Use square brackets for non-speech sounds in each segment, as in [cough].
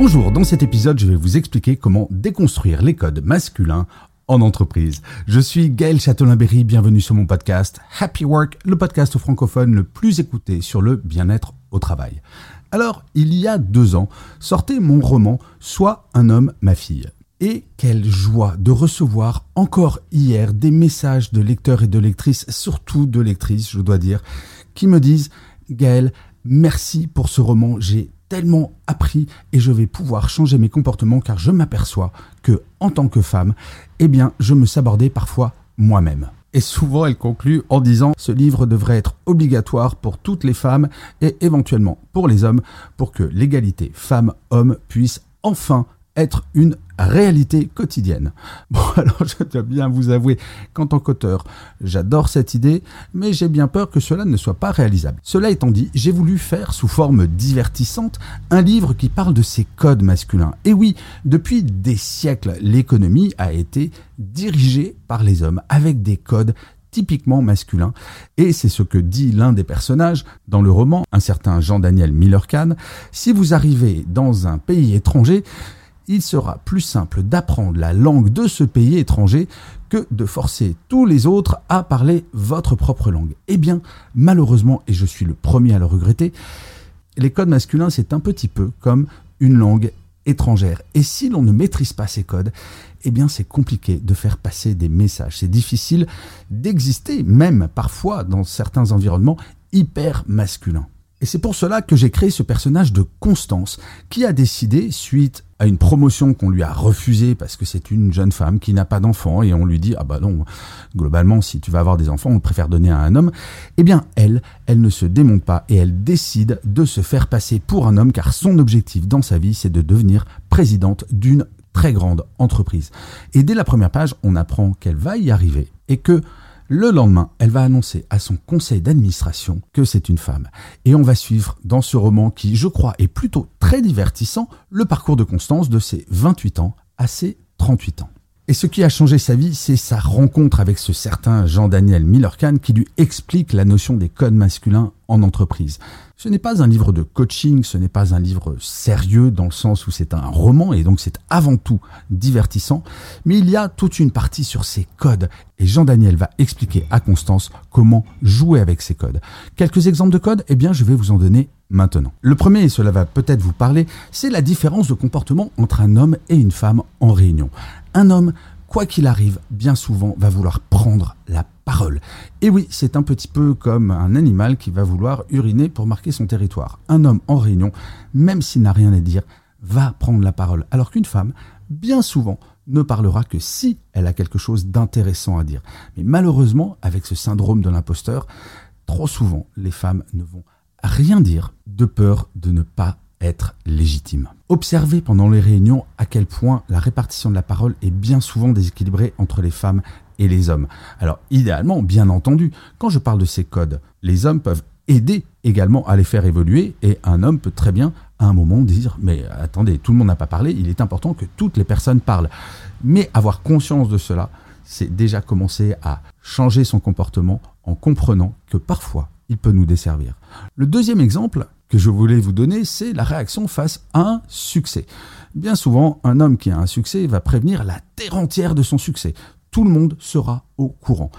Bonjour, dans cet épisode, je vais vous expliquer comment déconstruire les codes masculins en entreprise. Je suis Gaël Châtelain-Berry, bienvenue sur mon podcast Happy Work, le podcast francophone le plus écouté sur le bien-être au travail. Alors, il y a deux ans, sortait mon roman Soit un homme, ma fille. Et quelle joie de recevoir encore hier des messages de lecteurs et de lectrices, surtout de lectrices, je dois dire, qui me disent Gaël, merci pour ce roman, j'ai tellement appris et je vais pouvoir changer mes comportements car je m'aperçois que, en tant que femme, eh bien, je me sabordais parfois moi-même. Et souvent, elle conclut en disant ce livre devrait être obligatoire pour toutes les femmes et éventuellement pour les hommes pour que l'égalité femmes-hommes puisse enfin être une réalité quotidienne. [laughs] Bon, alors je dois bien vous avouer qu'en tant qu'auteur, j'adore cette idée, mais j'ai bien peur que cela ne soit pas réalisable. Cela étant dit, j'ai voulu faire sous forme divertissante un livre qui parle de ces codes masculins. Et oui, depuis des siècles, l'économie a été dirigée par les hommes avec des codes typiquement masculins. Et c'est ce que dit l'un des personnages dans le roman, un certain Jean-Daniel Miller-Kahn. Si vous arrivez dans un pays étranger, il sera plus simple d'apprendre la langue de ce pays étranger que de forcer tous les autres à parler votre propre langue. Eh bien, malheureusement, et je suis le premier à le regretter, les codes masculins, c'est un petit peu comme une langue étrangère. Et si l'on ne maîtrise pas ces codes, eh bien c'est compliqué de faire passer des messages. C'est difficile d'exister, même parfois dans certains environnements hyper masculins. Et c'est pour cela que j'ai créé ce personnage de Constance, qui a décidé, suite à une promotion qu'on lui a refusée parce que c'est une jeune femme qui n'a pas d'enfant et on lui dit ah bah non globalement si tu vas avoir des enfants on préfère donner à un homme eh bien elle elle ne se démonte pas et elle décide de se faire passer pour un homme car son objectif dans sa vie c'est de devenir présidente d'une très grande entreprise. Et dès la première page on apprend qu'elle va y arriver et que le lendemain, elle va annoncer à son conseil d'administration que c'est une femme. Et on va suivre dans ce roman qui, je crois, est plutôt très divertissant, le parcours de Constance de ses 28 ans à ses 38 ans. Et ce qui a changé sa vie, c'est sa rencontre avec ce certain Jean-Daniel Miller-Kahn qui lui explique la notion des codes masculins en entreprise. Ce n'est pas un livre de coaching, ce n'est pas un livre sérieux dans le sens où c'est un roman et donc c'est avant tout divertissant, mais il y a toute une partie sur ces codes et Jean-Daniel va expliquer à Constance comment jouer avec ces codes. Quelques exemples de codes, eh bien je vais vous en donner maintenant. Le premier, et cela va peut-être vous parler, c'est la différence de comportement entre un homme et une femme en réunion. Un homme quoi qu'il arrive, bien souvent va vouloir prendre la parole. Et oui, c'est un petit peu comme un animal qui va vouloir uriner pour marquer son territoire. Un homme en réunion, même s'il n'a rien à dire, va prendre la parole. Alors qu'une femme, bien souvent, ne parlera que si elle a quelque chose d'intéressant à dire. Mais malheureusement, avec ce syndrome de l'imposteur, trop souvent, les femmes ne vont rien dire de peur de ne pas être légitime. Observez pendant les réunions à quel point la répartition de la parole est bien souvent déséquilibrée entre les femmes et les hommes. Alors idéalement, bien entendu, quand je parle de ces codes, les hommes peuvent aider également à les faire évoluer et un homme peut très bien à un moment dire mais attendez, tout le monde n'a pas parlé, il est important que toutes les personnes parlent. Mais avoir conscience de cela, c'est déjà commencer à changer son comportement en comprenant que parfois il peut nous desservir. Le deuxième exemple que je voulais vous donner, c'est la réaction face à un succès. Bien souvent, un homme qui a un succès va prévenir la terre entière de son succès. Tout le monde sera au courant.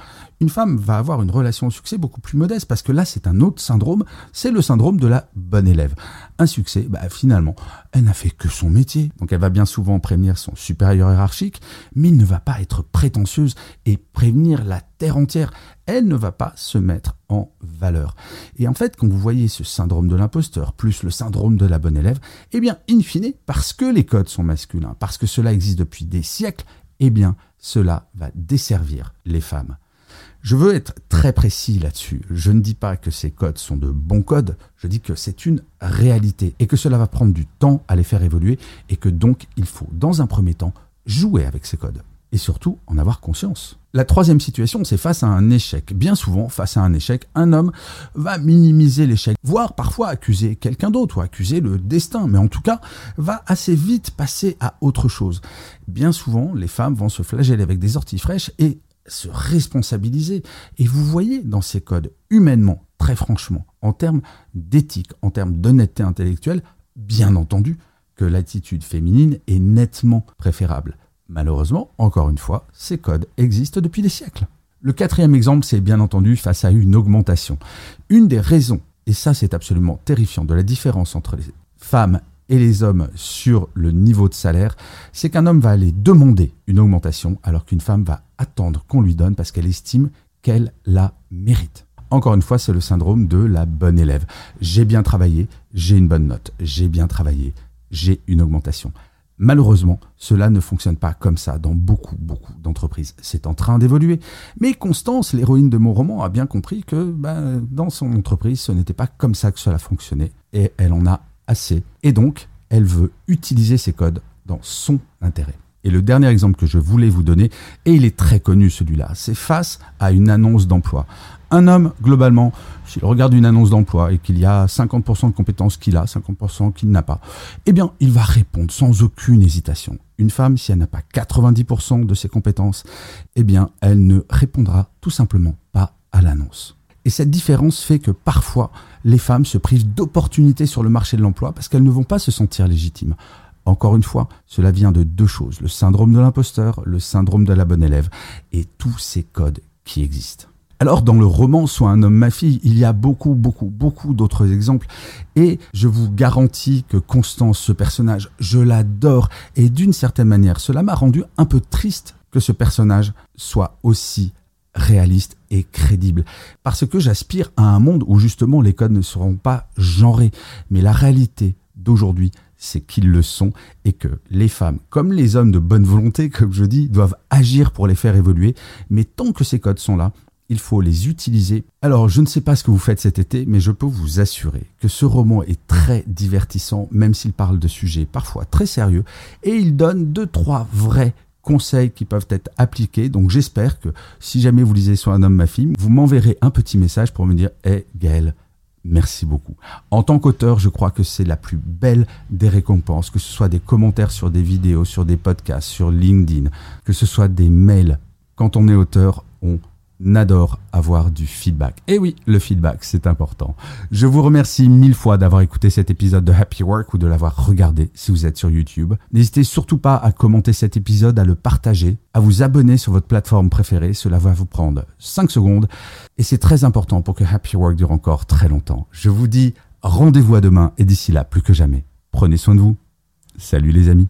Une femme va avoir une relation au succès beaucoup plus modeste parce que là, c'est un autre syndrome, c'est le syndrome de la bonne élève. Un succès, bah, finalement, elle n'a fait que son métier. Donc elle va bien souvent prévenir son supérieur hiérarchique, mais il ne va pas être prétentieuse et prévenir la terre entière. Elle ne va pas se mettre en valeur. Et en fait, quand vous voyez ce syndrome de l'imposteur plus le syndrome de la bonne élève, eh bien, in fine, parce que les codes sont masculins, parce que cela existe depuis des siècles, eh bien, cela va desservir les femmes. Je veux être très précis là-dessus. Je ne dis pas que ces codes sont de bons codes, je dis que c'est une réalité et que cela va prendre du temps à les faire évoluer et que donc il faut, dans un premier temps, jouer avec ces codes et surtout en avoir conscience. La troisième situation, c'est face à un échec. Bien souvent, face à un échec, un homme va minimiser l'échec, voire parfois accuser quelqu'un d'autre ou accuser le destin, mais en tout cas, va assez vite passer à autre chose. Bien souvent, les femmes vont se flageller avec des orties fraîches et se responsabiliser. Et vous voyez dans ces codes, humainement, très franchement, en termes d'éthique, en termes d'honnêteté intellectuelle, bien entendu, que l'attitude féminine est nettement préférable. Malheureusement, encore une fois, ces codes existent depuis des siècles. Le quatrième exemple, c'est bien entendu face à une augmentation. Une des raisons, et ça c'est absolument terrifiant, de la différence entre les femmes et les hommes sur le niveau de salaire, c'est qu'un homme va aller demander une augmentation alors qu'une femme va attendre qu'on lui donne parce qu'elle estime qu'elle la mérite. Encore une fois, c'est le syndrome de la bonne élève. J'ai bien travaillé, j'ai une bonne note. J'ai bien travaillé, j'ai une augmentation. Malheureusement, cela ne fonctionne pas comme ça dans beaucoup, beaucoup d'entreprises. C'est en train d'évoluer. Mais Constance, l'héroïne de mon roman, a bien compris que ben, dans son entreprise, ce n'était pas comme ça que cela fonctionnait. Et elle en a assez. Et donc, elle veut utiliser ces codes dans son intérêt. Et le dernier exemple que je voulais vous donner, et il est très connu celui-là, c'est face à une annonce d'emploi. Un homme, globalement, s'il regarde une annonce d'emploi et qu'il y a 50% de compétences qu'il a, 50% qu'il n'a pas, eh bien, il va répondre sans aucune hésitation. Une femme, si elle n'a pas 90% de ses compétences, eh bien, elle ne répondra tout simplement pas à l'annonce. Et cette différence fait que parfois, les femmes se privent d'opportunités sur le marché de l'emploi parce qu'elles ne vont pas se sentir légitimes. Encore une fois, cela vient de deux choses, le syndrome de l'imposteur, le syndrome de la bonne élève, et tous ces codes qui existent. Alors dans le roman Soit un homme, ma fille, il y a beaucoup, beaucoup, beaucoup d'autres exemples. Et je vous garantis que Constance, ce personnage, je l'adore. Et d'une certaine manière, cela m'a rendu un peu triste que ce personnage soit aussi réaliste et crédible. Parce que j'aspire à un monde où justement les codes ne seront pas genrés. Mais la réalité d'aujourd'hui, c'est qu'ils le sont et que les femmes, comme les hommes de bonne volonté, comme je dis, doivent agir pour les faire évoluer. Mais tant que ces codes sont là, il faut les utiliser. Alors, je ne sais pas ce que vous faites cet été, mais je peux vous assurer que ce roman est très divertissant, même s'il parle de sujets parfois très sérieux, et il donne deux, trois vrais conseils qui peuvent être appliqués. Donc j'espère que si jamais vous lisez Soit un homme, ma fille, vous m'enverrez un petit message pour me dire Hé hey, Gaël, merci beaucoup. En tant qu'auteur, je crois que c'est la plus belle des récompenses, que ce soit des commentaires sur des vidéos, sur des podcasts, sur LinkedIn, que ce soit des mails. Quand on est auteur, on n'adore avoir du feedback. Et oui, le feedback, c'est important. Je vous remercie mille fois d'avoir écouté cet épisode de Happy Work ou de l'avoir regardé si vous êtes sur YouTube. N'hésitez surtout pas à commenter cet épisode, à le partager, à vous abonner sur votre plateforme préférée. Cela va vous prendre 5 secondes et c'est très important pour que Happy Work dure encore très longtemps. Je vous dis rendez-vous à demain et d'ici là, plus que jamais, prenez soin de vous. Salut les amis.